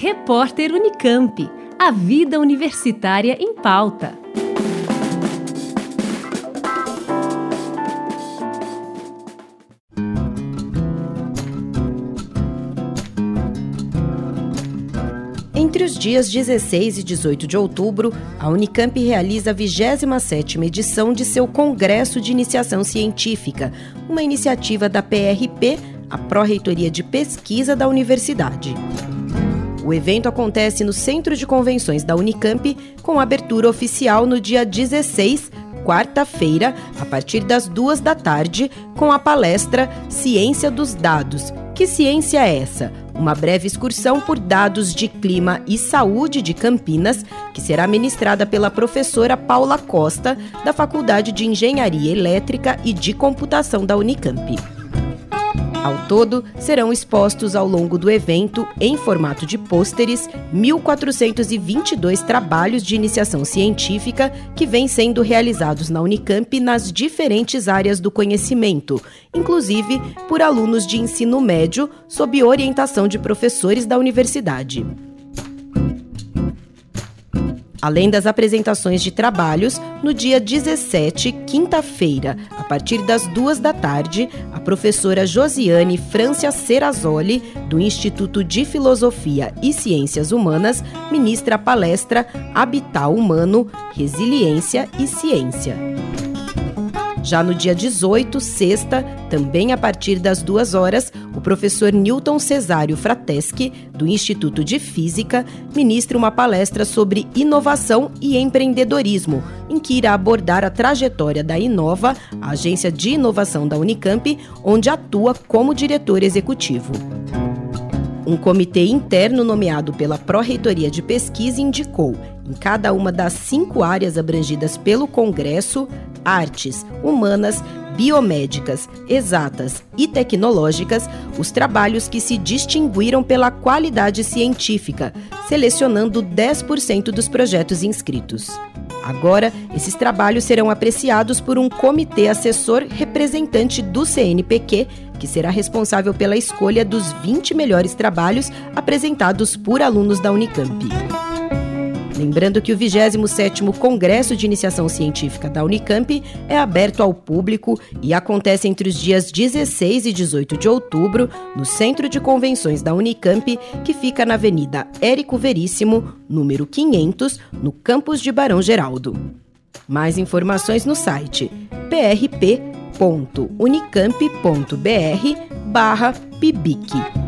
Repórter Unicamp. A vida universitária em pauta. Entre os dias 16 e 18 de outubro, a Unicamp realiza a 27ª edição de seu Congresso de Iniciação Científica, uma iniciativa da PRP, a Pró-Reitoria de Pesquisa da Universidade. O evento acontece no Centro de Convenções da Unicamp, com abertura oficial no dia 16, quarta-feira, a partir das duas da tarde, com a palestra Ciência dos Dados. Que ciência é essa? Uma breve excursão por dados de clima e saúde de Campinas, que será ministrada pela professora Paula Costa, da Faculdade de Engenharia Elétrica e de Computação da Unicamp. Ao todo, serão expostos ao longo do evento, em formato de pôsteres, 1.422 trabalhos de iniciação científica que vêm sendo realizados na Unicamp nas diferentes áreas do conhecimento, inclusive por alunos de ensino médio, sob orientação de professores da universidade. Além das apresentações de trabalhos, no dia 17, quinta-feira, a partir das duas da tarde, a professora Josiane Francia Serrazoli, do Instituto de Filosofia e Ciências Humanas, ministra a palestra Habitat Humano, Resiliência e Ciência. Já no dia 18, sexta, também a partir das duas horas, professor Newton Cesário Frateschi, do Instituto de Física, ministra uma palestra sobre inovação e empreendedorismo, em que irá abordar a trajetória da Inova, a agência de inovação da Unicamp, onde atua como diretor executivo. Um comitê interno nomeado pela Pró-Reitoria de Pesquisa indicou, em cada uma das cinco áreas abrangidas pelo Congresso, artes, humanas, biomédicas, exatas e tecnológicas, os trabalhos que se distinguiram pela qualidade científica, selecionando 10% dos projetos inscritos. Agora, esses trabalhos serão apreciados por um comitê assessor representante do CNPq, que será responsável pela escolha dos 20 melhores trabalhos apresentados por alunos da Unicamp. Lembrando que o 27º Congresso de Iniciação Científica da Unicamp é aberto ao público e acontece entre os dias 16 e 18 de outubro no Centro de Convenções da Unicamp, que fica na Avenida Érico Veríssimo, número 500, no campus de Barão Geraldo. Mais informações no site prp.unicamp.br barra pibic.